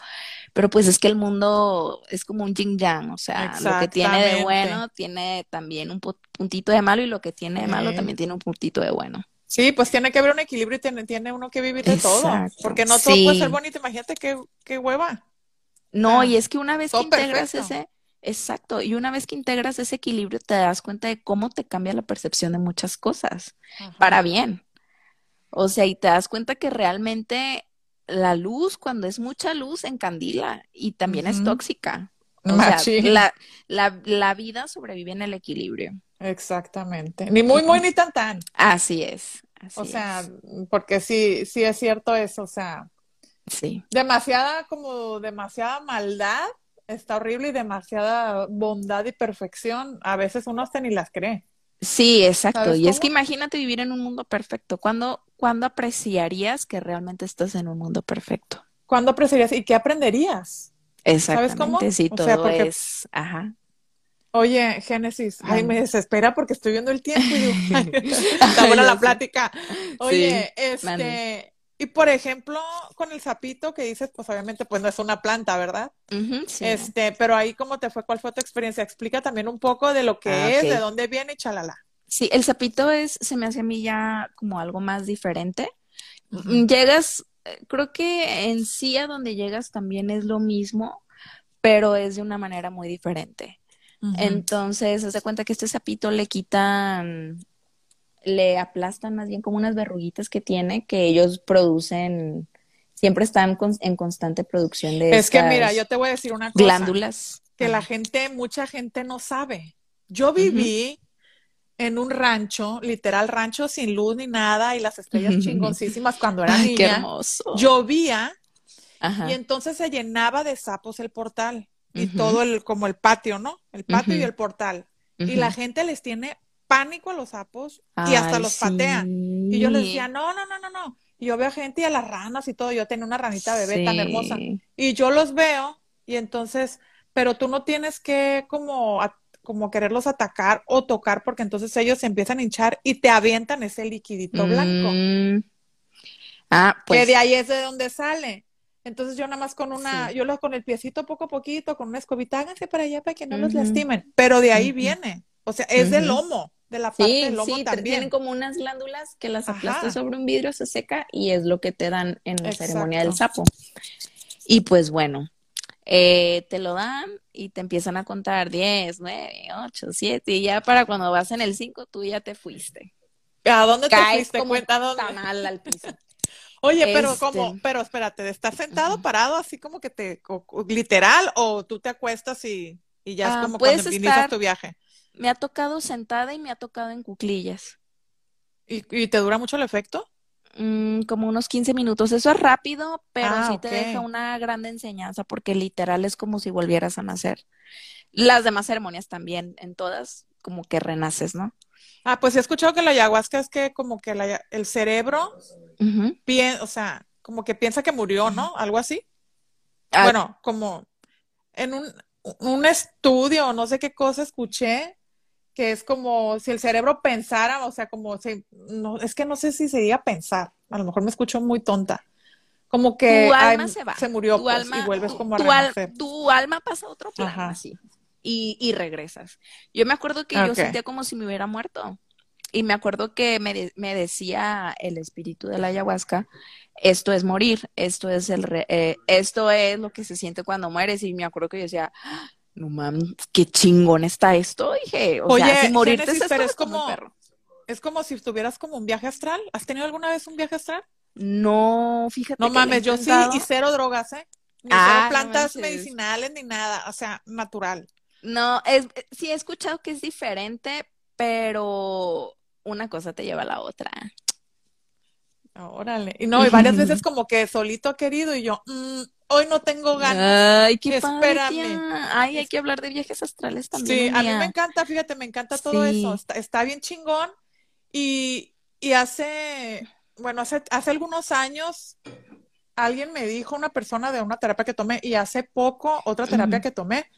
pero pues es que el mundo es como un yin yang, o sea, lo que tiene de bueno tiene también un puntito de malo y lo que tiene de malo también tiene un puntito de bueno. Sí, pues tiene que haber un equilibrio y tiene, tiene uno que vivir de todo. Porque no todo puede ser bonito. Imagínate qué, qué hueva. No, y es que una vez que integras ese, exacto, y una vez que integras ese equilibrio te das cuenta de cómo te cambia la percepción de muchas cosas, para bien. O sea, y te das cuenta que realmente la luz, cuando es mucha luz, encandila y también es tóxica. O sea, la, la, la vida sobrevive en el equilibrio. Exactamente. Ni muy, muy, ni tan, tan. Así es. o sea, porque sí, sí es cierto eso, o sea. Sí. Demasiada, como demasiada maldad, está horrible y demasiada bondad y perfección, a veces uno hasta ni las cree. Sí, exacto. Y es que imagínate vivir en un mundo perfecto. ¿Cuándo, ¿Cuándo apreciarías que realmente estás en un mundo perfecto? ¿Cuándo apreciarías y qué aprenderías? Exactamente, ¿Sabes cómo? Sí, todo es, ajá. Oye, Génesis, ay, me desespera porque estoy viendo el tiempo y digo, está buena la plática. Oye, este, y por ejemplo, con el sapito que dices, pues obviamente pues no es una planta, ¿verdad? Este, pero ahí cómo te fue, cuál fue tu experiencia, explica también un poco de lo que ah, es, de dónde viene y chalala. Sí, el sapito es, se me hace a mí ya como algo más diferente. Llegas, eh, creo que en sí a donde llegas también es lo mismo, pero es de una manera muy diferente. Entonces, se cuenta que este sapito le quitan, le aplastan más bien como unas verruguitas que tiene, que ellos producen, siempre están en constante producción de Es que mira, yo te voy a decir una cosa. Glándulas. Que la gente, mucha gente no sabe. Yo viví en un rancho, literal rancho sin luz ni nada y las estrellas chingoncísimas cuando era niña. Qué hermoso. Llovía y entonces se llenaba de sapos el portal y todo el como el patio, ¿no? El patio y el portal. Y la gente les tiene pánico a los sapos y hasta los patea. Y yo les decía, "No, no, no, no, no." Y yo veo gente y a las ranas y todo, yo tenía una ranita bebé tan hermosa. Y yo los veo y entonces, pero tú no tienes que como como quererlos atacar o tocar, porque entonces ellos se empiezan a hinchar y te avientan ese liquidito blanco. Mm. Ah, pues. Que de ahí es de donde sale. Entonces yo nada más con una, yo lo con el piecito poco a poquito, con una escobita, háganse para allá para que no los lastimen. Pero de ahí viene. O sea, es del lomo, de la parte del lomo sí, también. Tienen como unas glándulas que las aplastas sobre un vidrio, se seca y es lo que te dan en la ceremonia del sapo. Y pues bueno, eh, te lo dan y te empiezan a contar 10, 9, 8, 7 y ya para cuando vas en el 5 tú ya te fuiste. ¿A dónde te fuiste? Como Cuenta dónde. mal al piso. Oye, pero como, este pero espérate, ¿de estar sentado, parado, así como que te, literal, o tú te acuestas y, y ya es ah, como cuando inicias tu viaje? Me ha tocado sentada y me ha tocado en cuclillas. ¿Y, y te dura mucho el efecto? Mm, como unos 15 minutos. Eso es rápido, pero ah, sí te deja una gran enseñanza porque literal es como si volvieras a nacer. Las demás ceremonias también, en todas, como que renaces, ¿no? Ah, pues he escuchado que la ayahuasca es que como que el cerebro, o sea, como que piensa que murió, ¿no? Algo así. Ah. Bueno, como en un, un estudio, no sé qué cosa escuché, que es como si el cerebro pensara, o sea, como si, no, es que no sé si sería pensar, a lo mejor me escucho muy tonta, como que tu alma se va, se murió pues, y vuelves como a tu, tu alma pasa a otro plano, así, y, y, regresas. Yo me acuerdo que yo sentía como si me hubiera muerto, y me acuerdo que me, me decía el espíritu de la ayahuasca, esto es morir, esto es el, eh, esto es lo que se siente cuando mueres, y me acuerdo que yo decía, no mames, qué chingón está esto, dije. O Oye, sea, si morirte es, como, es como si estuvieras como un viaje astral. ¿Has tenido alguna vez un viaje astral? No, fíjate. No mames, yo sí, y cero drogas, ¿eh? Ni ah, plantas medicinales ni nada, o sea, natural. No, es, sí he escuchado que es diferente, pero una cosa te lleva a la otra. Órale. Y no, y varias veces como que solito querido y yo, mm, hoy no tengo ganas. Ay, qué Espérame. Ay, hay que hablar de viajes astrales también. Sí, a mí me encanta, fíjate, me encanta todo eso. Está, bien chingón. Y, y hace, bueno, hace, hace algunos años alguien me dijo, una persona de una terapia que tomé, y hace poco otra terapia que tomé,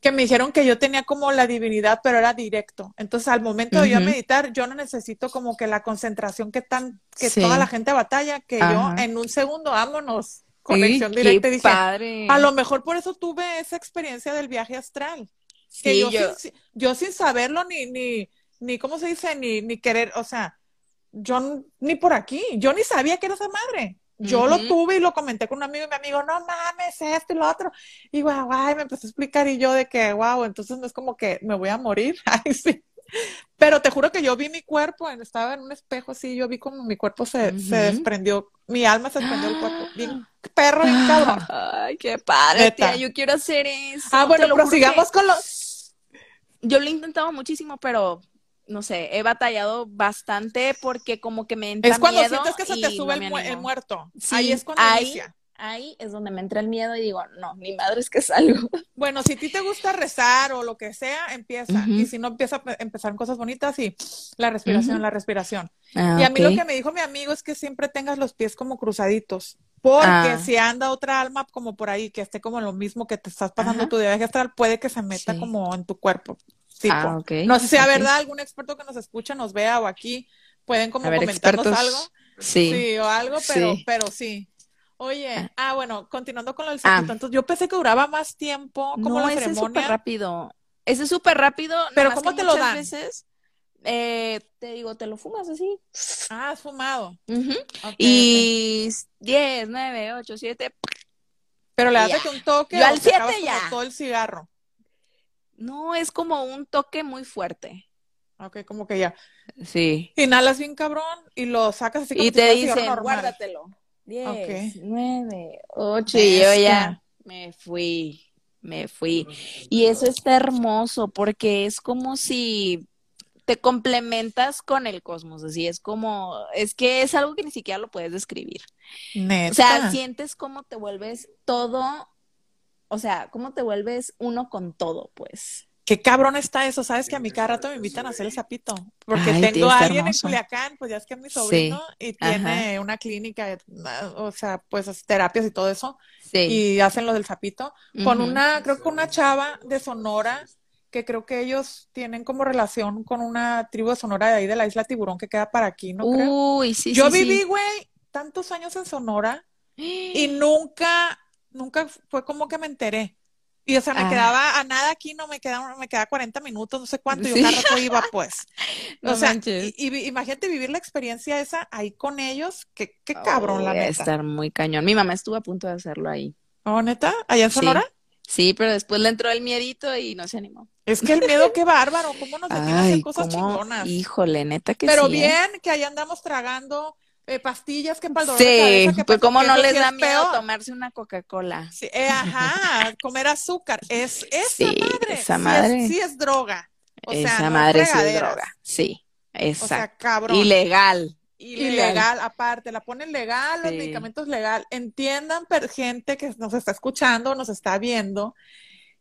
que me dijeron que yo tenía como la divinidad, pero era directo. Entonces, al momento de yo meditar, yo no necesito como que la concentración que tan, que toda la gente batalla, que yo en un segundo, vámonos conexión directa. Dije, padre. a lo mejor por eso tuve esa experiencia del viaje astral. Que yo, yo... Sin, saberlo, ni, ni, ni, ¿cómo se dice? Ni, ni querer, o sea, yo ni por aquí, yo ni sabía que era esa madre. Yo lo tuve y lo comenté con un amigo y mi amigo, no mames, esto y lo otro. Y guau, guau, me empezó a explicar y yo de que, wow, entonces no es como que me voy a morir. Ay, sí. Pero te juro que yo vi mi cuerpo, estaba en un espejo así, yo vi como mi cuerpo se, se desprendió, mi alma se desprendió del cuerpo. Bien perro, y cabrón. Ay, qué padre, tía, yo quiero hacer eso. Ah, bueno, prosigamos con los... Yo lo he intentado muchísimo, pero no sé, he batallado bastante porque como que me entra Es cuando sientes que se te sube el, muerto. ahí es cuando inicia ahí es donde me entra el miedo y digo, no, mi madre es que salgo. Bueno, si a ti te gusta rezar o lo que sea, empieza. Y si no, empieza a empezar cosas bonitas y la respiración, la respiración. Ah, y a mí lo que me dijo mi amigo es que siempre tengas los pies como cruzaditos, Porque ah. si anda otra alma como por ahí, que esté como lo mismo que te estás pasando tu viaje astral, puede que se meta como en tu cuerpo. Ah, no sé si sea verdad, algún experto que nos escucha, nos vea o aquí pueden como comentarnos algo. Sí. o algo, pero sí. pero sí. Oye, ah. ah, bueno, continuando con lo del ah. entonces yo pensé que duraba más tiempo como no, la ese es súper rápido. Ese es súper rápido. Pero ¿cómo te lo dan? Veces, eh, te digo, te lo fumas así. Ah, has fumado. y 10, 9, 8, 7. Pero le haces un toque. Yo al 7 ya. todo el cigarro. No, es como un toque muy fuerte. Ok, como que ya. Sí. Inhalas bien cabrón y lo sacas así como Y te dicen, guárdatelo. 10, 9, 8 y yo ya me fui, me fui. Y eso está hermoso porque es como si te complementas con el cosmos, así es como, es que es algo que ni siquiera lo puedes describir. O sea, sientes cómo te vuelves todo o sea, ¿cómo te vuelves uno con todo, pues? Qué cabrón está eso, sabes que a mí cada rato me invitan a hacer el sapito, porque tengo a alguien en Culiacán, pues ya es que es mi sobrino y tiene una clínica, o sea, pues terapias y todo eso, sí. y hacen lo del sapito, con una, creo que una chava de Sonora, que creo que ellos tienen como relación con una tribu de Sonora de ahí de la isla Tiburón que queda para aquí, ¿no? Uy, sí, Yo viví, güey, tantos años en Sonora y nunca nunca fue como que me enteré. Y o sea, me ah. quedaba a nada aquí, no me quedaba, me quedaba 40 minutos, no sé cuánto, y yo cada rato iba pues. o sea, y, imagínate vivir la experiencia esa ahí con ellos, qué, qué cabrón, la neta. estar muy cañón. Mi mamá estuvo a punto de hacerlo ahí. ¿Oh, neta? ¿Allá en Sonora? Sí, pero después le entró el miedito y no se animó. Es que el miedo, qué bárbaro, cómo nos detiene hacer cosas chingonas. Híjole, neta que pero sí. Pero ¿eh? bien, que ahí andamos tragando eh, pastillas que para Sí, pues como no les da miedo tomarse una Coca-Cola. Sí, eh, ajá, comer azúcar. Es esa madre. Esa madre. Sí es, droga. esa madre sí es droga. Sí, exacto. O sea, cabrón. Ilegal. Ilegal. aparte, la ponen legal, los medicamentos legal. Entiendan, gente que nos está escuchando, nos está viendo,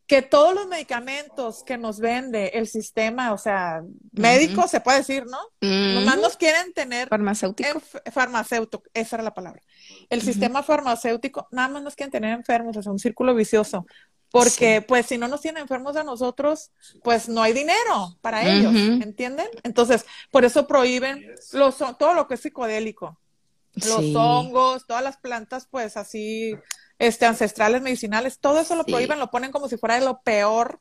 que todos los medicamentos que nos vende el sistema, o sea, médico, se puede decir, ¿no? Nomás nos quieren tener. Farmacéutico. farmacéutico, esa era la palabra. El sistema farmacéutico, nada más nos quieren tener enfermos, es un círculo vicioso. Porque, pues, si no nos tienen enfermos a nosotros, pues no hay dinero para ellos, ¿entienden? Entonces, por eso prohíben los, todo lo que es psicodélico. Los hongos, todas las plantas, pues, así este, ancestrales, medicinales, todo eso lo prohíben, lo ponen como si fuera de lo peor,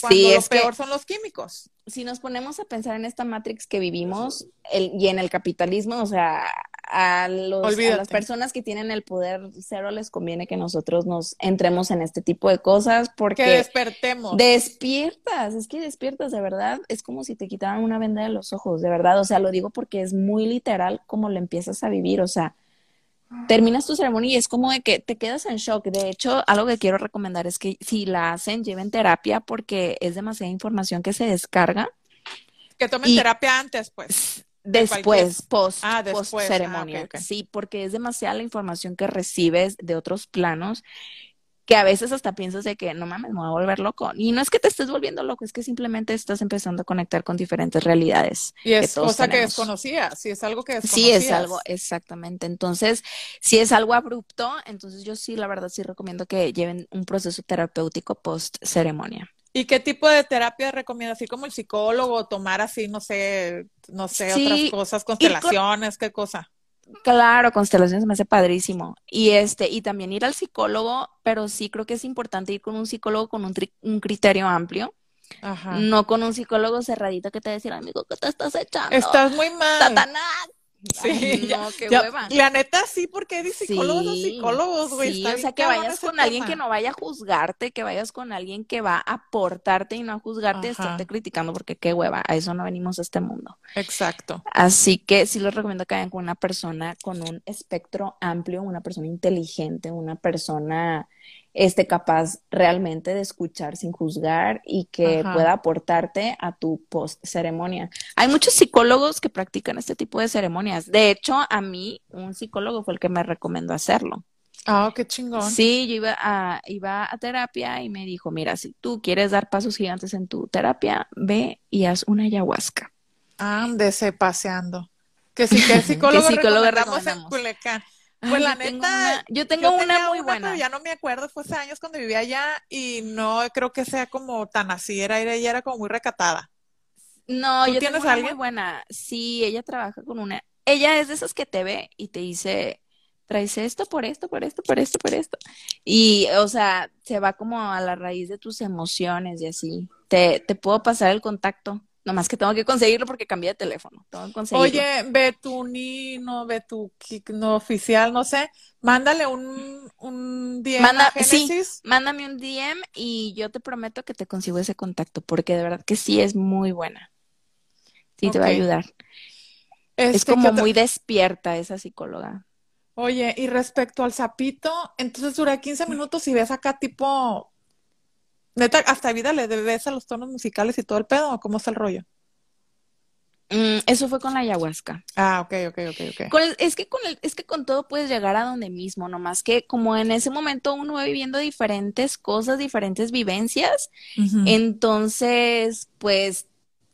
cuando sí, lo peor son los químicos. Si nos ponemos a pensar en esta Matrix que vivimos el, y en el capitalismo, o sea, a, los, a las personas que tienen el poder cero les conviene que nosotros nos entremos en este tipo de cosas porque... Que despertemos. Despiertas, es que despiertas, de verdad, es como si te quitaran una venda de los ojos, de verdad, o sea, lo digo porque es muy literal como lo empiezas a vivir, o sea, terminas tu ceremonia y es como de que te quedas en shock. De hecho, algo que quiero recomendar es que si la hacen, lleven terapia porque es demasiada información que se descarga. Que tomen terapia antes, pues. Después, post, ah, post ah, ceremonia. Sí, porque es demasiada la información que recibes de otros planos que a veces hasta piensas de que no mames, me voy a volver loco. Y no es que te estés volviendo loco, es que simplemente estás empezando a conectar con diferentes realidades. Y es cosa que desconocías, si es algo que desconocías. Sí, es algo, exactamente. Entonces, si es algo abrupto, entonces yo sí, la verdad, sí recomiendo que lleven un proceso terapéutico post ceremonia. ¿Y qué tipo de terapia recomiendas? Así como el psicólogo, tomar así, no sé, no sé, otras cosas, constelaciones, qué cosa. Claro, constelaciones me hace padrísimo. Y este, y también ir al psicólogo, pero sí creo que es importante ir con un psicólogo con un, un criterio amplio. Ajá. No con un psicólogo cerradito que te decir, amigo, ¿qué te estás echando? Estás muy mal. Satanás. Sí, no, qué hueva. La neta sí, porque hay psicólogos sí, psicólogos, güey. Sí, o sea, que vayas con alguien que no vaya a juzgarte, que vayas con alguien que va a aportarte y no a juzgarte y estarte criticando, porque qué hueva, a eso no venimos a este mundo. Exacto. Así que sí les recomiendo que vayan con una persona con un espectro amplio, una persona inteligente, una persona este, capaz realmente de escuchar sin juzgar y que pueda aportarte a tu post ceremonia. Hay muchos psicólogos que practican este tipo de ceremonias. De hecho, a mí un psicólogo fue el que me recomendó hacerlo. Ah, qué chingón. Sí, yo iba a, iba a terapia y me dijo, mira, si tú quieres dar pasos gigantes en tu terapia, ve y haz una ayahuasca. Ándese paseando. Que sí, que el psicólogo, ¿Qué psicólogo recomendamos, en Culiacán. Pues la neta, yo tengo una muy buena. Pero ya no me acuerdo, fue hace años cuando vivía allá y no creo que sea como tan así, era, ella era como muy recatada. No, yo tengo una muy buena. Sí, ella trabaja con una. Ella es de esas que te ve y te dice, traes esto por esto, por esto, por esto, por esto. Y, o sea, se va como a la raíz de tus emociones y así. Te, te puedo pasar el contacto. Nomás que tengo que conseguirlo porque cambié de teléfono. Tengo que conseguirlo. Oye, ve tu no ve tu no oficial, no sé. Mándale un, un DM a Genesis. mándame un DM y yo te prometo que te consigo ese contacto porque de verdad que sí es muy buena. Sí, te va a ayudar. es este, como muy despierta esa psicóloga. Oye, y respecto al sapito, entonces dura 15 minutos y ves acá tipo Neta, hasta vida le debes a los tonos musicales y todo el pedo, ¿o cómo está el rollo? Mm, eso fue con la ayahuasca. Ah, ok, ok, ok, ok. es, que con el, es que con todo puedes llegar a donde mismo, nomás que como en ese momento uno va viviendo diferentes cosas, diferentes vivencias, entonces, pues,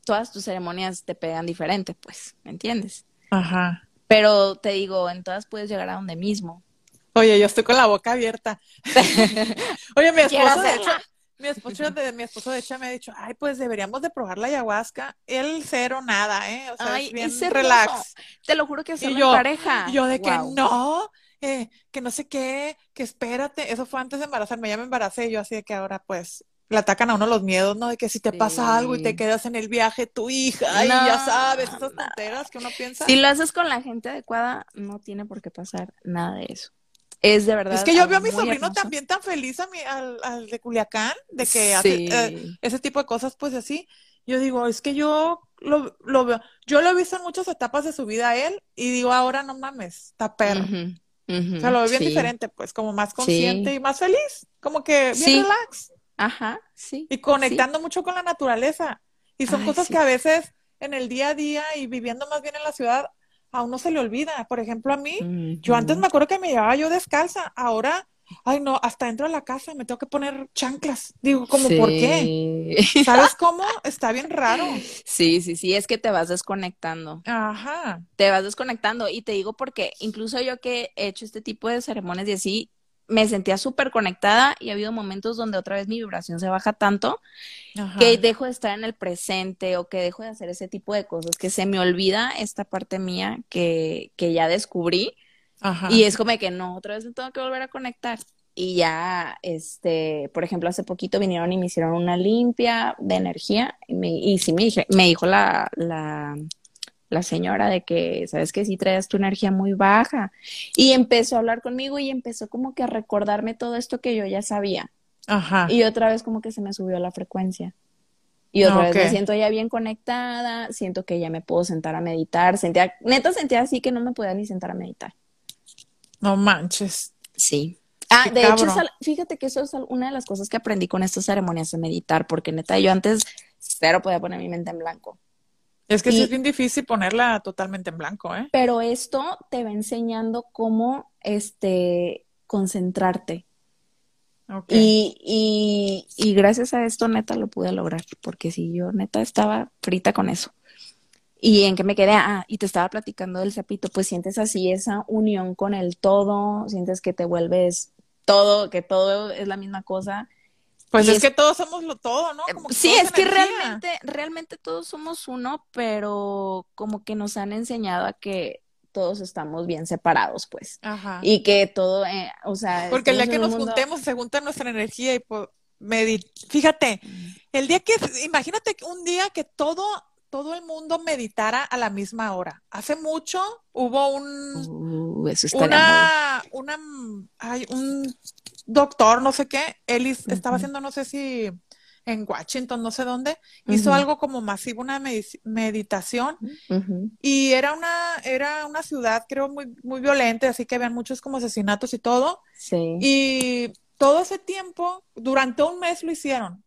todas tus ceremonias te pegan diferente, pues, ¿me entiendes? Ajá. Pero te digo, en todas puedes llegar a donde mismo. Oye, yo estoy con la boca abierta. Oye, mi esposo, de hecho, mi esposo, de, mi esposo de hecho me ha dicho, ay, pues deberíamos de probar la ayahuasca. Él cero, nada, ¿eh? O sea, es bien relax. Te lo juro que es una pareja. yo de que no, eh, que no sé qué, que espérate. Eso fue antes de embarazarme, ya me embaracé. Yo así de que ahora, pues, le atacan a uno los miedos, ¿no? De que si te pasa algo y te quedas en el viaje, tu hija, y ya sabes, esas tonteras que uno piensa. Si lo haces con la gente adecuada, no tiene por qué pasar nada de eso es de verdad. Es que yo veo a mi sobrino también tan feliz a mi, al, de Culiacán, de que hace eh, ese tipo de cosas, pues así. Yo digo, es que yo lo, lo veo, yo lo he visto en muchas etapas de su vida a él y digo, ahora no mames, está perro. o sea, lo veo bien diferente, pues, como más consciente y más feliz, como que bien relax. Ajá, sí. Y conectando mucho con la naturaleza. Y son cosas que a veces en el día a día y viviendo más bien en la ciudad a uno se le olvida. Por ejemplo, a mí, yo antes me acuerdo que me llevaba yo descalza, ahora, ay no, hasta dentro de la casa me tengo que poner chanclas. Digo, como, ¿por qué? ¿Sabes cómo? Está bien raro. Sí, sí, sí, es que te vas desconectando. Ajá. Te vas desconectando y te digo porque incluso yo que he hecho este tipo de ceremonias y así, me sentía súper conectada y ha habido momentos donde otra vez mi vibración se baja tanto que dejo de estar en el presente o que dejo de hacer ese tipo de cosas, que se me olvida esta parte mía que, que ya descubrí. Y es como que no, otra vez me tengo que volver a conectar. Y ya, este, por ejemplo, hace poquito vinieron y me hicieron una limpia de energía y, me, y sí me, dije, me dijo la, la la señora de que, sabes que si traes tu energía muy baja. Y empezó a hablar conmigo y empezó como que a recordarme todo esto que yo ya sabía. Ajá. Y otra vez como que se me subió la frecuencia. Y otra vez me siento ya bien conectada, siento que ya me puedo sentar a meditar. Sentía, neta sentía así que no me podía ni sentar a meditar. No manches. Sí. Ah, de hecho, fíjate que eso es una de las cosas que aprendí con estas ceremonias de meditar, porque neta, yo antes cero podía poner mi mente en blanco. Es que es bien difícil ponerla totalmente en blanco, ¿eh? Pero esto te va enseñando cómo este, concentrarte. Y, y, y, gracias a esto, neta, lo pude lograr, porque si yo, neta, estaba frita con eso. Y en que me quedé, ah, y te estaba platicando del sapito, pues sientes así esa unión con el todo, sientes que te vuelves todo, que todo es la misma cosa pues es, que todos somos lo todo, ¿no? sí, es que realmente, realmente todos somos uno, pero como que nos han enseñado a que todos estamos bien separados, pues. Ajá. Y que todo, eh, o sea. Porque el día que nos juntemos se junta nuestra energía y pues, fíjate, el día que, imagínate un día que todo, todo el mundo meditara a la misma hora. Hace mucho hubo un, uh, eso una, una, hay un doctor, no sé qué, él estaba haciendo, no sé si en Washington, no sé dónde, hizo algo como masivo, una meditación, y era una, era una ciudad, creo, muy, muy violenta, así que habían muchos como asesinatos y todo. Sí. Y todo ese tiempo, durante un mes lo hicieron.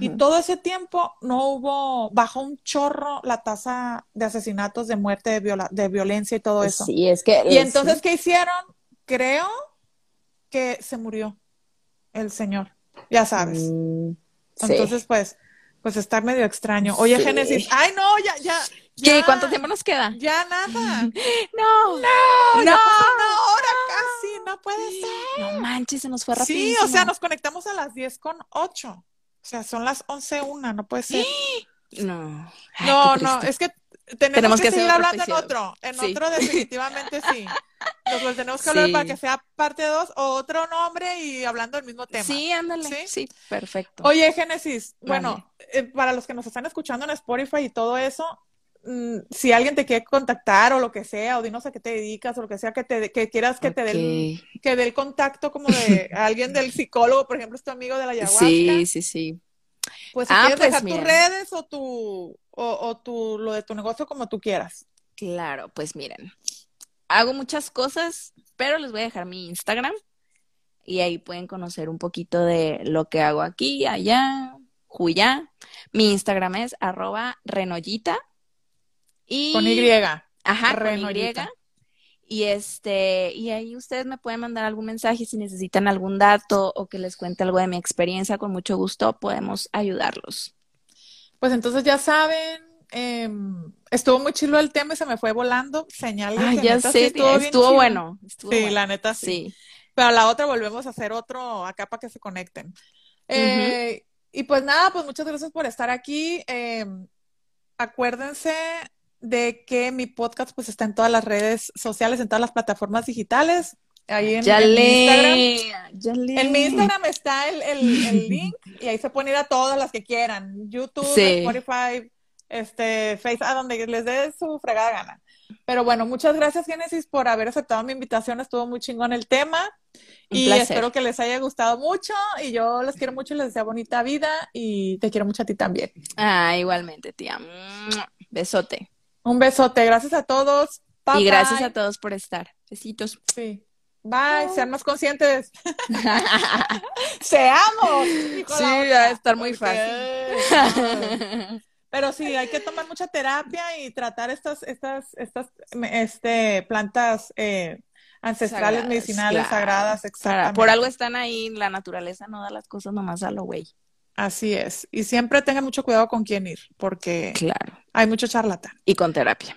Y todo ese tiempo no hubo, bajó un chorro la tasa de asesinatos, de muerte, de, de violencia y todo eso. Sí, es que. Y entonces, ¿qué hicieron? Creo que se murió el señor, ya sabes. Mm, Entonces, pues, pues está medio extraño. Oye, Génesis, ay no, ya, ya. ¿Qué? ¿Cuánto tiempo nos queda? Ya nada. no. No, no, no, ahora casi puede ser. No manches, se nos fue rapidísimo. Sí, o sea, nos conectamos a las 10 con 8. O sea, son las 11 una, no puede ser. No. no, no, es que tenemos, que, seguir hablando en otro. En otro definitivamente sí. Nos tenemos que hablar para que sea parte 2 o otro nombre y hablando del mismo tema. Sí, ándale. Sí, perfecto. Oye, Génesis, bueno, eh, para los que nos están escuchando en Spotify y todo eso, si alguien te quiere contactar o lo que sea, o dinos a qué te dedicas o lo que sea que te que quieras que te dé el, que dé el contacto como de alguien del psicólogo, por ejemplo, es tu amigo de la ayahuasca. Sí, sí, sí. Pues si ah, quieres pues dejar tus redes o tu o, tu, lo de tu negocio como tú quieras. Claro, pues miren, hago muchas cosas, pero les voy a dejar mi Instagram y ahí pueden conocer un poquito de lo que hago aquí, allá, Juyá. Mi Instagram es arroba renollita. Y... Con Y. Ajá, con Y. Y este, y ahí ustedes me pueden mandar algún mensaje si necesitan algún dato o que les cuente algo de mi experiencia, con mucho gusto podemos ayudarlos. Pues entonces ya saben, em, estuvo muy chilo el tema y se me fue volando. Señal ah, ya sé, estuvo, bueno. sí, la neta sí. Pero a la otra volvemos a hacer otro acá para que se conecten. Eh, y pues nada, pues muchas gracias por estar aquí. Em, acuérdense de que mi podcast pues está en todas las redes sociales, en todas las plataformas digitales. Ahí en, mi Instagram. En mi Instagram está el, el, link y ahí se pueden ir a todas las que quieran. YouTube, Spotify, este, Facebook, a donde les dé su fregada gana. Pero bueno, muchas gracias, Génesis, por haber aceptado mi invitación. Estuvo muy chingón el tema. y espero que les haya gustado mucho. Y yo les quiero mucho y les deseo bonita vida. Y te quiero mucho a ti también. Ah, igualmente, tía. Besote. Un besote. Gracias a todos. y gracias a todos por estar. Besitos. Sí. Bye, sean más conscientes. Seamos. Sí, va a estar muy fácil. Pero sí, hay que tomar mucha terapia y tratar estas, estas, estas, este, plantas eh, ancestrales, medicinales, sagradas, exactamente. Por algo están ahí, la naturaleza no da las cosas nomás a lo güey. Así es. Y siempre tengan mucho cuidado con quién ir, porque claro. hay mucho charlatán. Y con terapia.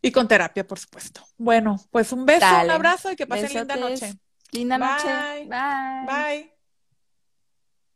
Y con terapia, por supuesto. Bueno, pues un beso, un abrazo y que pasen linda noche. Linda noche. Bye. Bye.